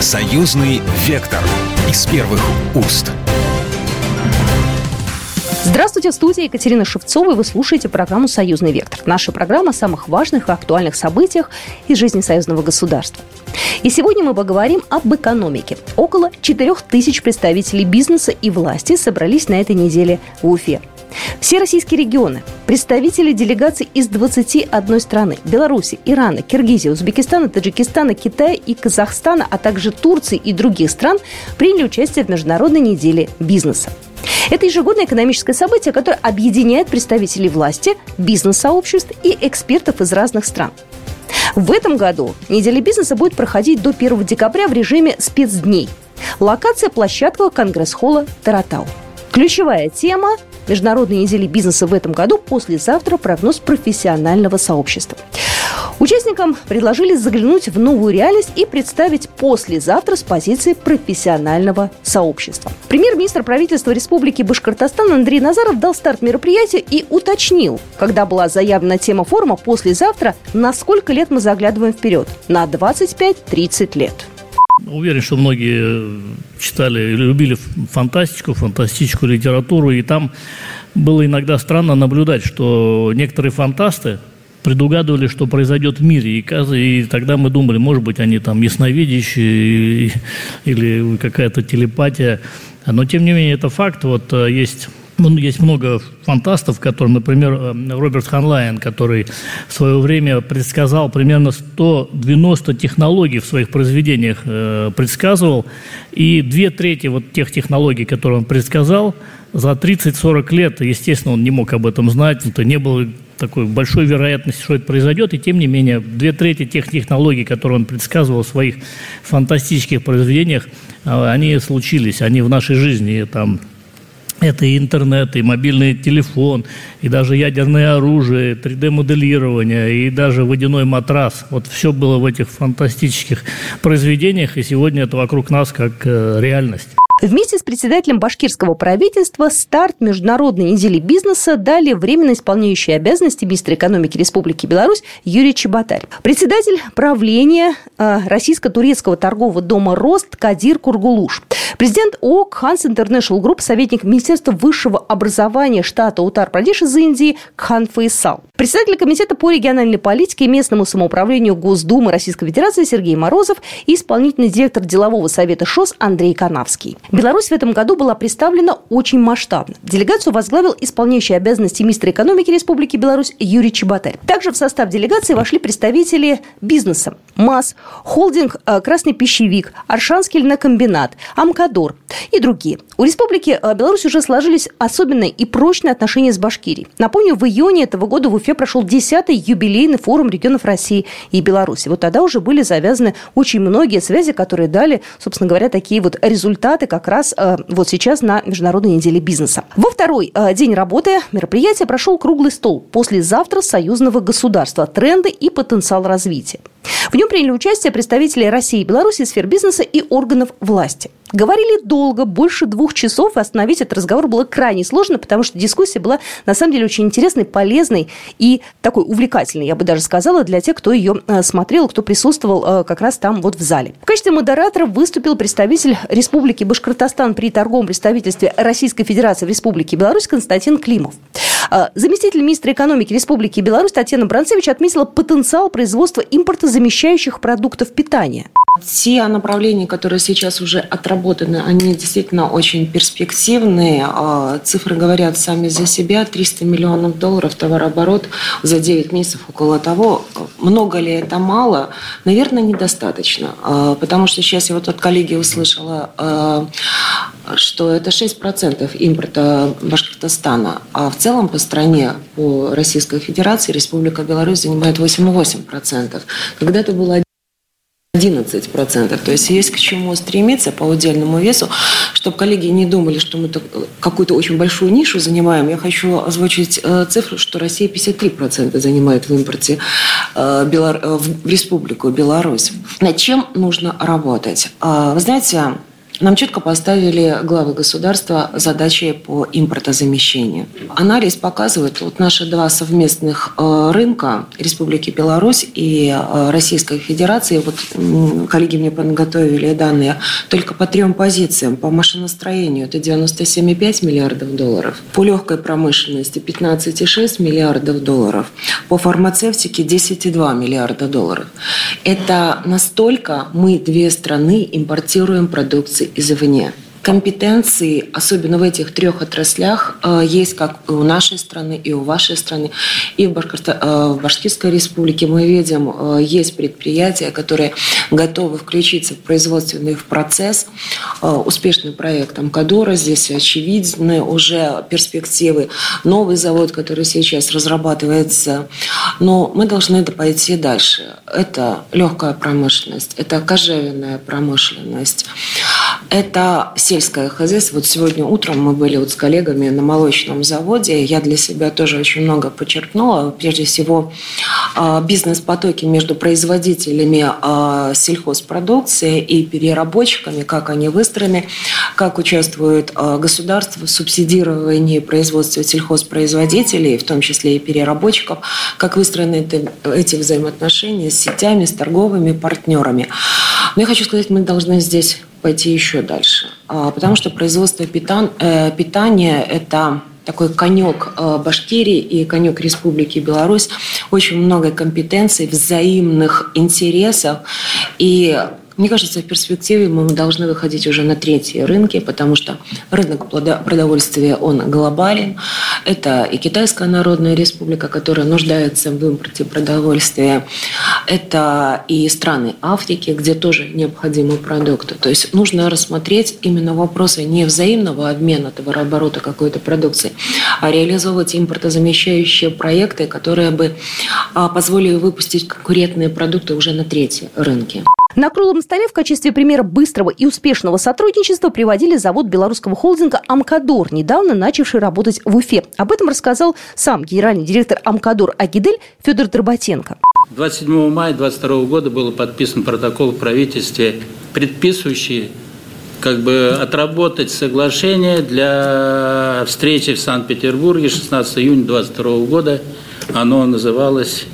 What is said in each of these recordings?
Союзный вектор из первых уст. Здравствуйте, в студии Екатерина Шевцова, и вы слушаете программу «Союзный вектор». Наша программа о самых важных и актуальных событиях из жизни союзного государства. И сегодня мы поговорим об экономике. Около 4 тысяч представителей бизнеса и власти собрались на этой неделе в Уфе. Все российские регионы, представители делегаций из 21 страны – Беларуси, Ирана, Киргизии, Узбекистана, Таджикистана, Китая и Казахстана, а также Турции и других стран – приняли участие в Международной неделе бизнеса. Это ежегодное экономическое событие, которое объединяет представителей власти, бизнес-сообществ и экспертов из разных стран. В этом году неделя бизнеса будет проходить до 1 декабря в режиме спецдней. Локация – площадка Конгресс-холла Таратау. Ключевая тема Международной недели бизнеса в этом году послезавтра прогноз профессионального сообщества. Участникам предложили заглянуть в новую реальность и представить послезавтра с позиции профессионального сообщества. Премьер-министр правительства Республики Башкортостан Андрей Назаров дал старт мероприятия и уточнил, когда была заявлена тема форума послезавтра, на сколько лет мы заглядываем вперед? На 25-30 лет. Уверен, что многие читали или любили фантастику, фантастическую литературу, и там было иногда странно наблюдать, что некоторые фантасты предугадывали, что произойдет в мире, и, тогда мы думали, может быть, они там ясновидящие или какая-то телепатия, но тем не менее это факт, вот э, есть есть много фантастов, которые, например, э, Роберт Ханлайн, который в свое время предсказал примерно 190 технологий в своих произведениях, э, предсказывал, и две трети вот тех технологий, которые он предсказал, за 30-40 лет, естественно, он не мог об этом знать, это не было такой большой вероятности, что это произойдет, и тем не менее две трети тех технологий, которые он предсказывал в своих фантастических произведениях, э, они случились, они в нашей жизни, там, это и интернет, и мобильный телефон, и даже ядерное оружие, 3D-моделирование, и даже водяной матрас. Вот все было в этих фантастических произведениях, и сегодня это вокруг нас как э, реальность. Вместе с председателем башкирского правительства старт Международной недели бизнеса дали временно исполняющий обязанности министра экономики Республики Беларусь Юрий Чеботарь. Председатель правления э, Российско-турецкого торгового дома «Рост» Кадир Кургулуш. Президент ООК «Khan's International Group», советник Министерства высшего образования штата Уттар-Прадеш из Индии Кхан Фейсал. Председатель Комитета по региональной политике и местному самоуправлению Госдумы Российской Федерации Сергей Морозов и исполнительный директор делового совета ШОС Андрей Канавский. Беларусь в этом году была представлена очень масштабно. Делегацию возглавил исполняющий обязанности министра экономики Республики Беларусь Юрий Чеботарь. Также в состав делегации вошли представители бизнеса МАЗ, холдинг э, «Красный пищевик», Аршанский льнокомбинат, Амкадор и другие. У Республики э, Беларусь уже сложились особенные и прочные отношения с Башкирией. Напомню, в июне этого года в Уфе прошел 10-й юбилейный форум регионов России и Беларуси. Вот тогда уже были завязаны очень многие связи, которые дали, собственно говоря, такие вот результаты, раз э, вот сейчас на Международной неделе бизнеса. Во второй э, день работы мероприятия прошел круглый стол «Послезавтра союзного государства. Тренды и потенциал развития». В нем приняли участие представители России и Беларуси, сфер бизнеса и органов власти. Говорили долго, больше двух часов, и остановить этот разговор было крайне сложно, потому что дискуссия была, на самом деле, очень интересной, полезной и такой увлекательной, я бы даже сказала, для тех, кто ее э, смотрел, кто присутствовал э, как раз там вот в зале. В качестве модератора выступил представитель Республики Башкортостан при торговом представительстве Российской Федерации в Республике Беларусь Константин Климов. Э, заместитель министра экономики Республики Беларусь Татьяна Бранцевич отметила потенциал производства импортозамещающих продуктов питания. Те направления, которые сейчас уже отработаны, они действительно очень перспективные. А, цифры говорят сами за себя. 300 миллионов долларов товарооборот за 9 месяцев около того. Много ли это мало? Наверное, недостаточно. А, потому что сейчас я вот от коллеги услышала, а, что это 6% импорта Башкортостана. А в целом по стране, по Российской Федерации, Республика Беларусь занимает 8,8%. Когда-то было 11%. То есть есть к чему стремиться по удельному весу, чтобы коллеги не думали, что мы какую-то очень большую нишу занимаем. Я хочу озвучить э, цифру, что Россия 53% занимает в импорте э, э, в Республику Беларусь. Над чем нужно работать? Вы знаете, нам четко поставили главы государства задачи по импортозамещению. Анализ показывает, вот наши два совместных э, рынка Республики Беларусь и э, Российской Федерации, вот коллеги мне подготовили данные, только по трем позициям. По машиностроению это 97,5 миллиардов долларов, по легкой промышленности 15,6 миллиардов долларов, по фармацевтике 10,2 миллиарда долларов. Это настолько мы две страны импортируем продукции извне компетенции, особенно в этих трех отраслях, э, есть как и у нашей страны, и у вашей страны. И в, э, Башкирской республике мы видим, э, есть предприятия, которые готовы включиться в производственный процесс. Успешный проект Амкадора, здесь очевидны уже перспективы. Новый завод, который сейчас разрабатывается. Но мы должны пойти дальше. Это легкая промышленность, это кожевенная промышленность, это сельское хозяйство. Вот сегодня утром мы были вот с коллегами на молочном заводе. Я для себя тоже очень много подчеркнула. Прежде всего, бизнес-потоки между производителями а, сельхозпродукции и переработчиками, как они выстроены, как участвует а, государство в субсидировании производства сельхозпроизводителей, в том числе и переработчиков, как выстроены эти взаимоотношения с сетями, с торговыми партнерами. Но я хочу сказать, мы должны здесь пойти еще дальше. А, потому что производство э, питания – это такой конек э, Башкирии и конек Республики Беларусь. Очень много компетенций, взаимных интересов. И мне кажется, в перспективе мы должны выходить уже на третьи рынки, потому что рынок продовольствия, он глобален. Это и Китайская Народная Республика, которая нуждается в импорте продовольствия. Это и страны Африки, где тоже необходимы продукты. То есть нужно рассмотреть именно вопросы не взаимного обмена товарооборота какой-то продукции, а реализовывать импортозамещающие проекты, которые бы а, позволили выпустить конкурентные продукты уже на третьи рынки. На круглом столе в качестве примера быстрого и успешного сотрудничества приводили завод белорусского холдинга «Амкадор», недавно начавший работать в Уфе. Об этом рассказал сам генеральный директор «Амкадор» Агидель Федор Дроботенко. 27 мая 2022 года был подписан протокол в правительстве, предписывающий как бы отработать соглашение для встречи в Санкт-Петербурге 16 июня 2022 года. Оно называлось,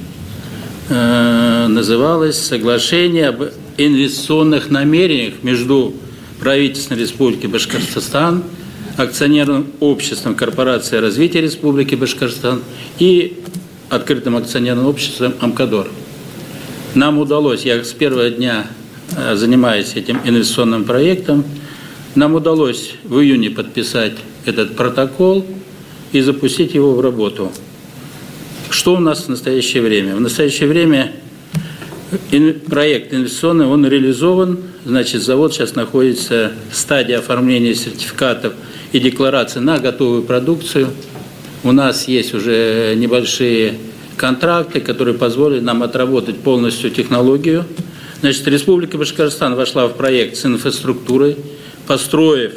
э, называлось «Соглашение об инвестиционных намерениях между правительством Республики Башкортостан, акционерным обществом Корпорация развития Республики Башкортостан и открытым акционерным обществом «Амкадор». Нам удалось, я с первого дня э, занимаюсь этим инвестиционным проектом, нам удалось в июне подписать этот протокол и запустить его в работу. Что у нас в настоящее время? В настоящее время проект инвестиционный, он реализован, значит, завод сейчас находится в стадии оформления сертификатов и декларации на готовую продукцию. У нас есть уже небольшие контракты, которые позволят нам отработать полностью технологию. Значит, Республика Башкортостан вошла в проект с инфраструктурой, построив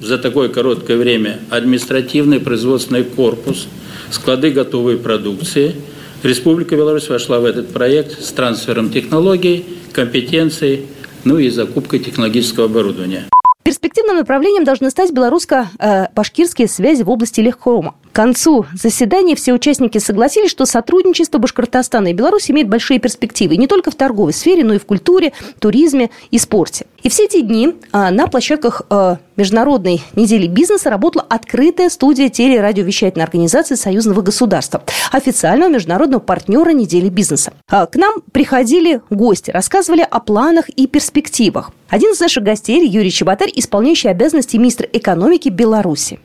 за такое короткое время административный производственный корпус, склады готовой продукции – Республика Беларусь вошла в этот проект с трансфером технологий, компетенций, ну и закупкой технологического оборудования. Перспективным направлением должны стать белорусско-башкирские связи в области легкома. К концу заседания все участники согласились, что сотрудничество Башкортостана и Беларуси имеет большие перспективы не только в торговой сфере, но и в культуре, туризме и спорте. И все эти дни а, на площадках а, Международной недели бизнеса работала открытая студия телерадиовещательной организации Союзного государства, официального международного партнера недели бизнеса. А, к нам приходили гости, рассказывали о планах и перспективах. Один из наших гостей Юрий Чеботарь, исполняющий обязанности министра экономики Беларуси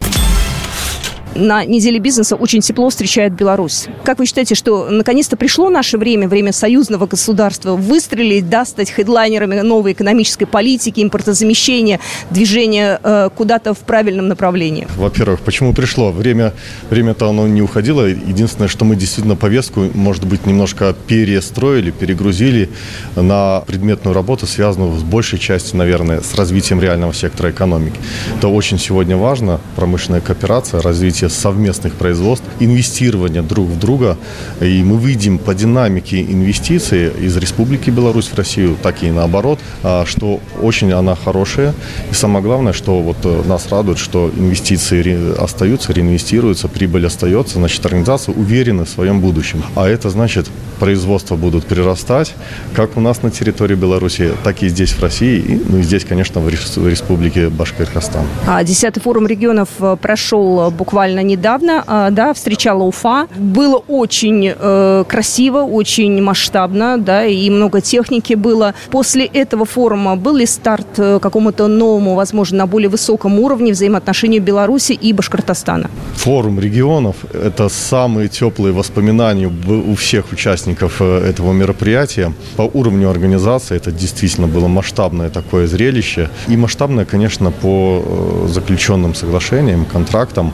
на неделе бизнеса очень тепло встречает Беларусь. Как вы считаете, что наконец-то пришло наше время, время союзного государства, выстрелить, да, стать хедлайнерами новой экономической политики, импортозамещения, движения э, куда-то в правильном направлении? Во-первых, почему пришло? Время, время-то оно не уходило. Единственное, что мы действительно повестку, может быть, немножко перестроили, перегрузили на предметную работу, связанную с большей частью, наверное, с развитием реального сектора экономики. Это очень сегодня важно, промышленная кооперация, развитие развития совместных производств, инвестирования друг в друга. И мы видим по динамике инвестиций из Республики Беларусь в Россию, так и наоборот, а, что очень она хорошая. И самое главное, что вот э, нас радует, что инвестиции остаются, реинвестируются, прибыль остается, значит, организация уверена в своем будущем. А это значит, производства будут прирастать, как у нас на территории Беларуси, так и здесь в России, и, ну и здесь, конечно, в Республике Башкортостан. А десятый форум регионов э, прошел буквально недавно, а, да, встречала Уфа. Было очень э, красиво, очень масштабно, да, и много техники было. После этого форума был ли старт э, какому-то новому, возможно, на более высоком уровне взаимоотношений Беларуси и Башкортостана? Форум регионов – это самые теплые воспоминания у всех участников э, этого мероприятия. По уровню организации это действительно было масштабное такое зрелище. И масштабное, конечно, по заключенным соглашениям, контрактам.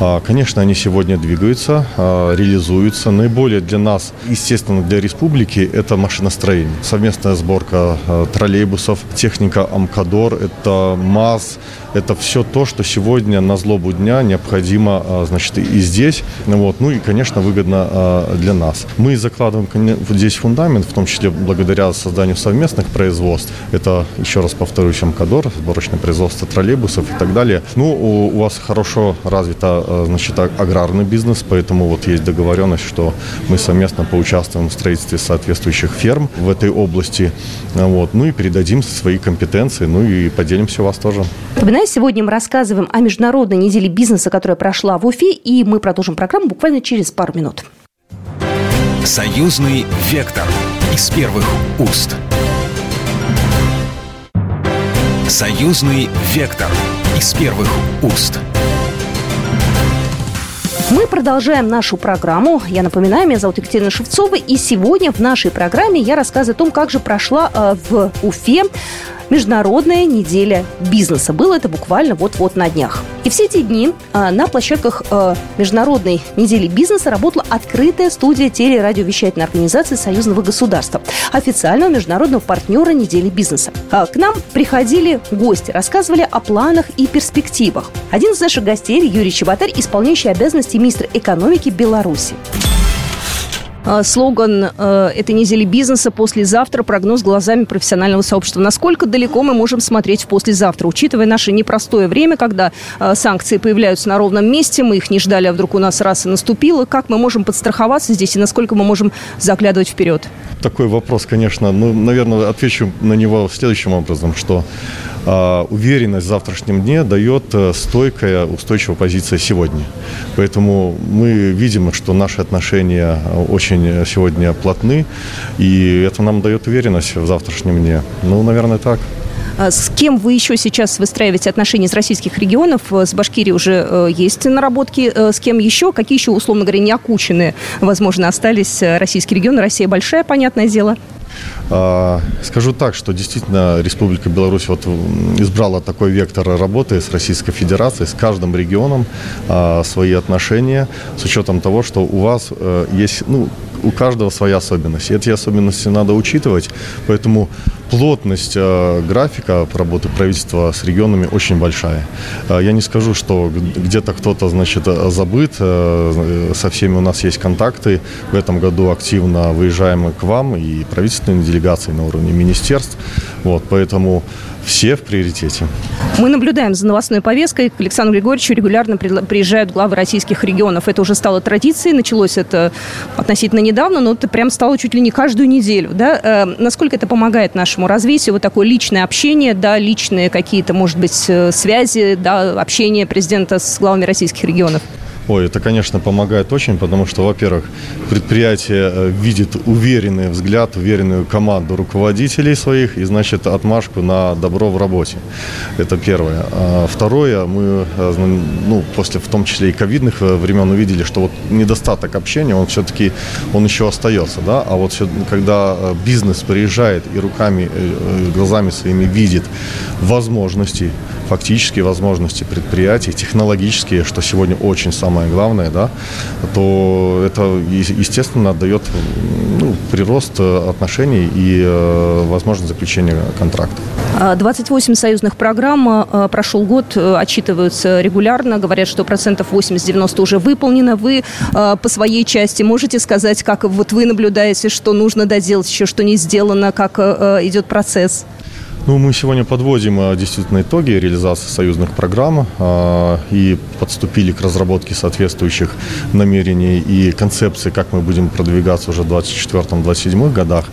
А, конечно, они сегодня двигаются, а, реализуются. Наиболее для нас, естественно, для республики, это машиностроение. Совместная сборка э, троллейбусов, техника Амкадор, это МАЗ, это все то, что сегодня на злобу дня необходимо, а, значит, и здесь. Вот. Ну и, конечно, выгодно а, для нас. Мы закладываем здесь фундамент, в том числе благодаря созданию совместных производств. Это, еще раз повторюсь, Амкадор, сборочное производство троллейбусов и так далее. Ну, у, вас хорошо развито, а, значит, аграрный бизнес, поэтому вот есть договоренность, что мы совместно поучаствуем в строительстве соответствующих ферм в этой области. Вот. Ну и передадим свои компетенции, ну и поделимся у вас тоже. Напоминаю, сегодня мы рассказываем о Международной неделе бизнеса, которая прошла в Уфе, и мы продолжим программу буквально через пару минут. Союзный вектор из первых уст. Союзный вектор из первых уст. Мы продолжаем нашу программу. Я напоминаю, меня зовут Екатерина Шевцова, и сегодня в нашей программе я рассказываю о том, как же прошла э, в Уфе Международная неделя бизнеса. Было это буквально вот-вот на днях. И все эти дни а, на площадках а, Международной недели бизнеса работала открытая студия телерадиовещательной организации Союзного государства, официального международного партнера недели бизнеса. А, к нам приходили гости, рассказывали о планах и перспективах. Один из наших гостей Юрий Чеботарь, исполняющий обязанности министра экономики Беларуси. А, слоган э, этой недели бизнеса «Послезавтра. Прогноз глазами профессионального сообщества». Насколько далеко мы можем смотреть в послезавтра, учитывая наше непростое время, когда э, санкции появляются на ровном месте, мы их не ждали, а вдруг у нас раз и наступило. Как мы можем подстраховаться здесь и насколько мы можем заглядывать вперед? Такой вопрос, конечно. Ну, наверное, отвечу на него следующим образом, что а, уверенность в завтрашнем дне дает э, стойкая, устойчивая позиция сегодня. Поэтому мы видим, что наши отношения э, очень сегодня плотны, и это нам дает уверенность в завтрашнем дне. Ну, наверное, так. А с кем вы еще сейчас выстраиваете отношения с российских регионов? С Башкирией уже есть наработки. С кем еще? Какие еще, условно говоря, неокученные, возможно, остались российские регионы? Россия большая, понятное дело. А, скажу так, что действительно Республика Беларусь вот избрала такой вектор работы с Российской Федерацией, с каждым регионом а, свои отношения, с учетом того, что у вас э, есть, ну, у каждого своя особенность. И эти особенности надо учитывать, поэтому плотность э, графика работы правительства с регионами очень большая. Э, я не скажу, что где-то кто-то, значит, забыт. Э, со всеми у нас есть контакты. В этом году активно выезжаем к вам и правительственные делегации на уровне министерств. Вот, поэтому все в приоритете. Мы наблюдаем за новостной повесткой. К Александру Григорьевичу регулярно приезжают главы российских регионов. Это уже стало традицией. Началось это относительно недавно, но это прям стало чуть ли не каждую неделю. Да? Э, насколько это помогает нашему развитию? Вот такое личное общение, да, личные какие-то, может быть, э, связи, да, общение президента с главами российских регионов? Ой, это, конечно, помогает очень, потому что, во-первых, предприятие э, видит уверенный взгляд, уверенную команду руководителей своих и, значит, отмашку на добро в работе. Это первое. А второе, мы, э, ну, после, в том числе и ковидных э, времен, увидели, что вот недостаток общения, он все-таки, он еще остается, да, а вот все, когда бизнес приезжает и руками, глазами своими видит возможности, фактические возможности предприятий, технологические, что сегодня очень самое главное, да, то это, естественно, дает ну, прирост отношений и э, возможность заключения контрактов. 28 союзных программ прошел год, отчитываются регулярно, говорят, что процентов 80-90 уже выполнено. Вы по своей части можете сказать, как вот вы наблюдаете, что нужно доделать еще, что не сделано, как идет процесс? Ну, мы сегодня подводим а, действительно итоги реализации союзных программ а, и подступили к разработке соответствующих намерений и концепций, как мы будем продвигаться уже в 2024-2027 годах.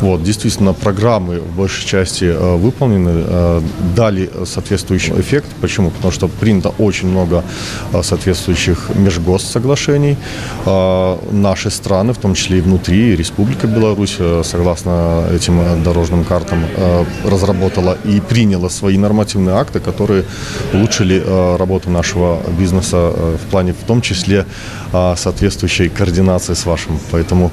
Вот, действительно, программы в большей части а, выполнены, дали соответствующий эффект. Почему? Потому что принято очень много соответствующих межгоссоглашений. Наши страны, в том числе и внутри, Республика Беларусь, согласно этим дорожным картам, разработали разработала и приняла свои нормативные акты, которые улучшили э, работу нашего бизнеса э, в плане, в том числе, э, соответствующей координации с вашим. Поэтому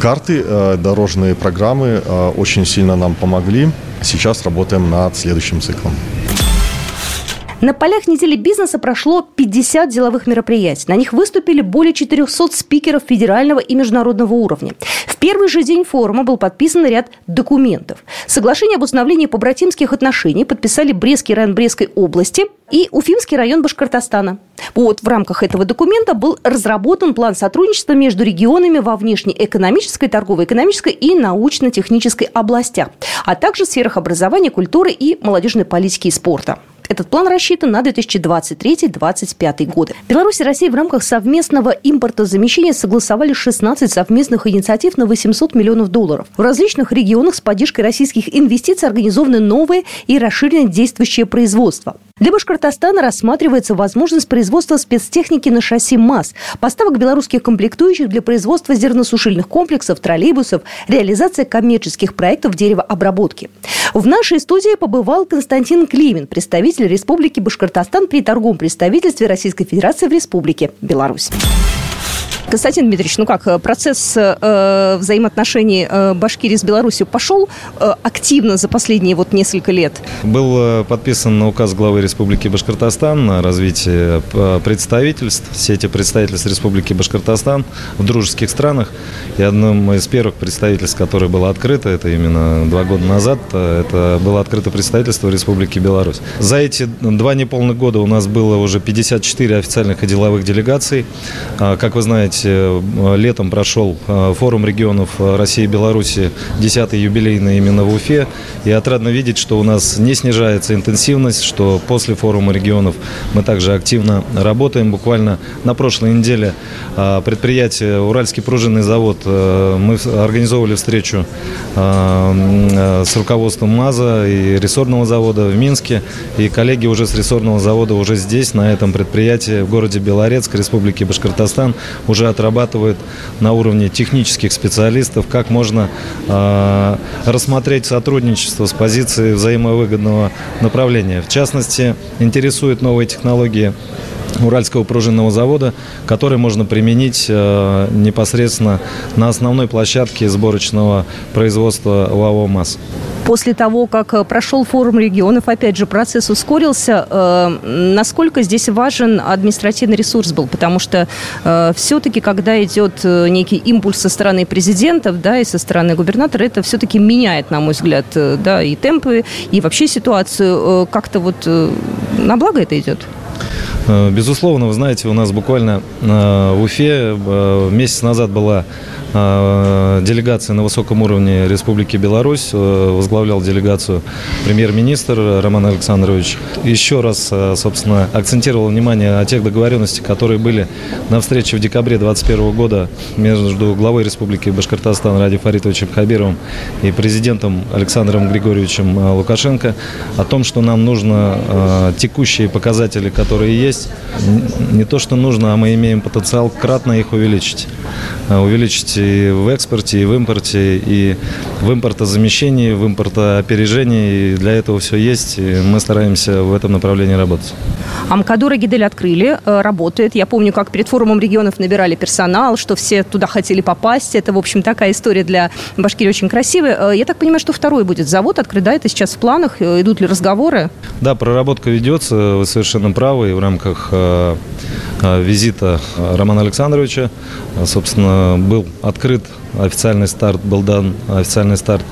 карты, дорожные программы очень сильно нам помогли. Сейчас работаем над следующим циклом. На полях недели бизнеса прошло 50 деловых мероприятий. На них выступили более 400 спикеров федерального и международного уровня. В первый же день форума был подписан ряд документов. Соглашение об установлении побратимских отношений подписали Брестский район Брестской области и Уфимский район Башкортостана. Вот в рамках этого документа был разработан план сотрудничества между регионами во внешнеэкономической, торгово-экономической и научно-технической областях, а также в сферах образования, культуры и молодежной политики и спорта. Этот план рассчитан на 2023-2025 годы. Беларусь и Россия в рамках совместного импортозамещения согласовали 16 совместных инициатив на 800 миллионов долларов. В различных регионах с поддержкой российских инвестиций организованы новые и расширенные действующие производства. Для Башкортостана рассматривается возможность производства спецтехники на шасси МАЗ, поставок белорусских комплектующих для производства зерносушильных комплексов, троллейбусов, реализация коммерческих проектов деревообработки. В нашей студии побывал Константин Климин, представитель Республики Башкортостан при торговом представительстве Российской Федерации в Республике Беларусь. Константин Дмитриевич, ну как, э, процесс э, взаимоотношений э, Башкирии с Беларусью пошел э, активно за последние вот несколько лет? Был э, подписан указ главы Республики Башкортостан на развитие э, представительств, сети представительств Республики Башкортостан в дружеских странах. И одним из первых представительств, которое было открыто, это именно два года назад, это было открыто представительство Республики Беларусь. За эти два неполных года у нас было уже 54 официальных и деловых делегаций. А, как вы знаете, сказать, э, летом прошел э, форум регионов э, России и Беларуси, 10-й юбилейный именно в Уфе. И отрадно видеть, что у нас не снижается интенсивность, что после форума регионов мы также активно работаем. Буквально на прошлой неделе предприятие Уральский пружинный завод, мы организовывали встречу с руководством МАЗа и рессорного завода в Минске. И коллеги уже с рессорного завода уже здесь, на этом предприятии в городе Белорецк, Республике Башкортостан, уже отрабатывают на уровне технических специалистов, как можно э, рассмотреть сотрудничество с позиции взаимовыгодного направления. В частности, интересуют новые технологии Уральского пружинного завода, который можно применить э, непосредственно на основной площадке сборочного производства ВАО МАЗ. После того, как э, прошел форум регионов, опять же, процесс ускорился. Э, насколько здесь важен административный ресурс был? Потому что э, все-таки, когда идет некий импульс со стороны президентов да, и со стороны губернатора, это все-таки меняет, на мой взгляд, да, и темпы, и вообще ситуацию. Как-то вот на благо это идет? Безусловно, вы знаете, у нас буквально в Уфе месяц назад была делегация на высоком уровне Республики Беларусь, возглавлял делегацию премьер-министр Роман Александрович. Еще раз, собственно, акцентировал внимание о тех договоренностях, которые были на встрече в декабре 2021 года между главой Республики Башкортостан Ради Фаритовичем Хабировым и президентом Александром Григорьевичем Лукашенко о том, что нам нужно текущие показатели, которые есть не то, что нужно, а мы имеем потенциал кратно их увеличить. А, увеличить и в экспорте, и в импорте, и в импортозамещении, в импортоопережении. И для этого все есть, и мы стараемся в этом направлении работать. Амкадур и Гидель открыли, э, работает. Я помню, как перед форумом регионов набирали персонал, что все туда хотели попасть. Это, в общем, такая история для Башкирии очень красивая. Э, я так понимаю, что второй будет завод открыт, да? Это сейчас в планах? Идут ли разговоры? Да, проработка ведется, вы совершенно правы. И в рамках э, визита Романа Александровича. Собственно, был открыт официальный старт, был дан официальный старт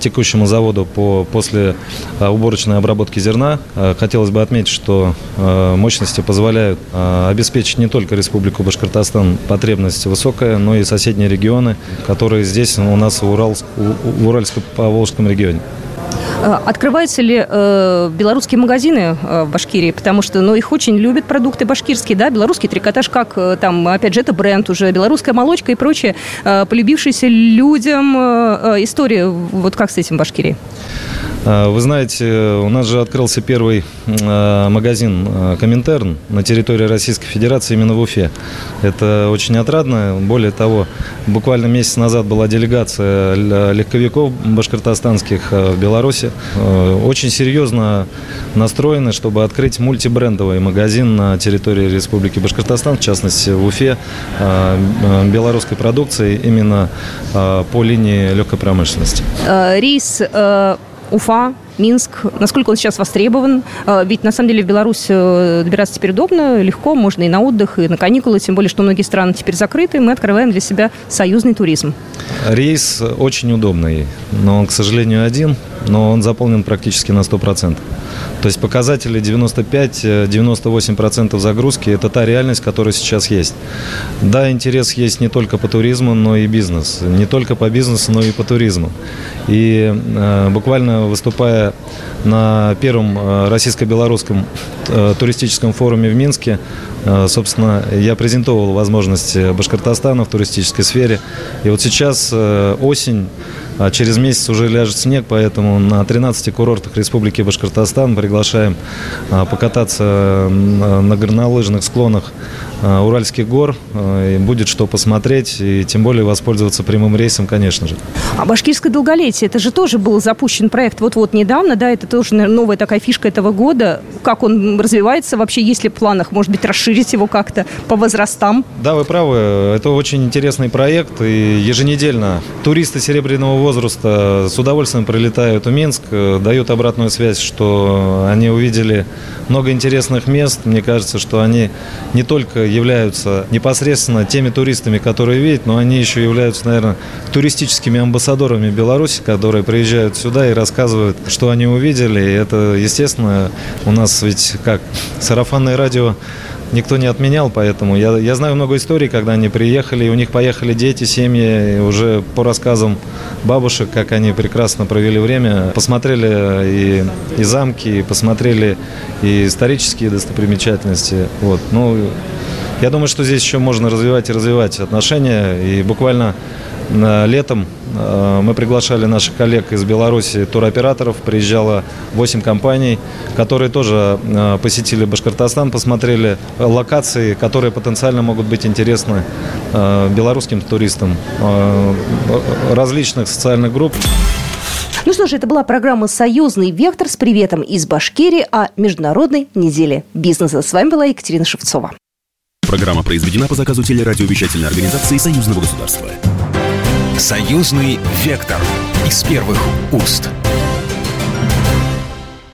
текущему заводу по, после уборочной обработки зерна. Хотелось бы отметить, что мощности позволяют обеспечить не только Республику Башкортостан потребность высокая, но и соседние регионы, которые здесь у нас в, Уральск, в Уральско-Поволжском регионе. Э, открываются ли э, белорусские магазины э, в Башкирии? Потому что ну, их очень любят продукты башкирские, да, белорусский трикотаж, как э, там, опять же, это бренд уже, белорусская молочка и прочее, э, полюбившиеся людям э, истории. Вот как с этим в Башкирии? А, вы знаете, у нас же открылся первый а, магазин а, Коминтерн на территории Российской Федерации именно в Уфе. Это очень отрадно. Более того, буквально месяц назад была делегация легковиков башкортостанских в Беларуси. Очень серьезно настроены, чтобы открыть мультибрендовый магазин на территории Республики Башкортостан, в частности в Уфе, белорусской продукции именно по линии легкой промышленности. Рис Уфа, Минск, насколько он сейчас востребован. А, ведь на самом деле в Беларусь э, добираться теперь удобно, легко, можно и на отдых, и на каникулы, тем более, что многие страны теперь закрыты, мы открываем для себя союзный туризм. Рейс очень удобный, но он, к сожалению, один, но он заполнен практически на 100%. То есть показатели 95-98% загрузки – это та реальность, которая сейчас есть. Да, интерес есть не только по туризму, но и бизнес. Не только по бизнесу, но и по туризму. И э, буквально выступая на первом э, российско-белорусском э, туристическом форуме в Минске, э, собственно, я презентовал возможности Башкортостана в туристической сфере. И вот сейчас э, осень, а через месяц уже ляжет снег, поэтому на 13 курортах Республики Башкортостан приглашаем а, покататься на горнолыжных склонах Уральских гор. И будет что посмотреть, и тем более воспользоваться прямым рейсом, конечно же. А башкирское долголетие, это же тоже был запущен проект вот-вот недавно, да, это тоже новая такая фишка этого года. Как он развивается вообще, есть ли в планах, может быть, расширить его как-то по возрастам? Да, вы правы, это очень интересный проект, и еженедельно туристы Серебряного возраста с удовольствием прилетают в Минск, э, дают обратную связь, что они увидели много интересных мест. Мне кажется, что они не только являются непосредственно теми туристами, которые видят, но они еще являются, наверное, туристическими амбассадорами Беларуси, которые приезжают сюда и рассказывают, что они увидели. И это, естественно, у нас ведь как сарафанное радио никто не отменял, поэтому я, я знаю много историй, когда они приехали, и у них поехали дети, семьи, и уже по рассказам бабушек, как они прекрасно провели время, посмотрели и, и замки, и посмотрели и исторические достопримечательности. Вот. Ну, я думаю, что здесь еще можно развивать и развивать отношения, и буквально Летом э, мы приглашали наших коллег из Беларуси, туроператоров. Приезжало 8 компаний, которые тоже э, посетили Башкортостан, посмотрели локации, которые потенциально могут быть интересны э, белорусским туристам различных социальных групп. Ну что ж, это была программа «Союзный вектор» с приветом из Башкирии о Международной неделе бизнеса. С вами была Екатерина Шевцова. Программа произведена по заказу телерадиовещательной организации Союзного государства. Союзный вектор из первых уст.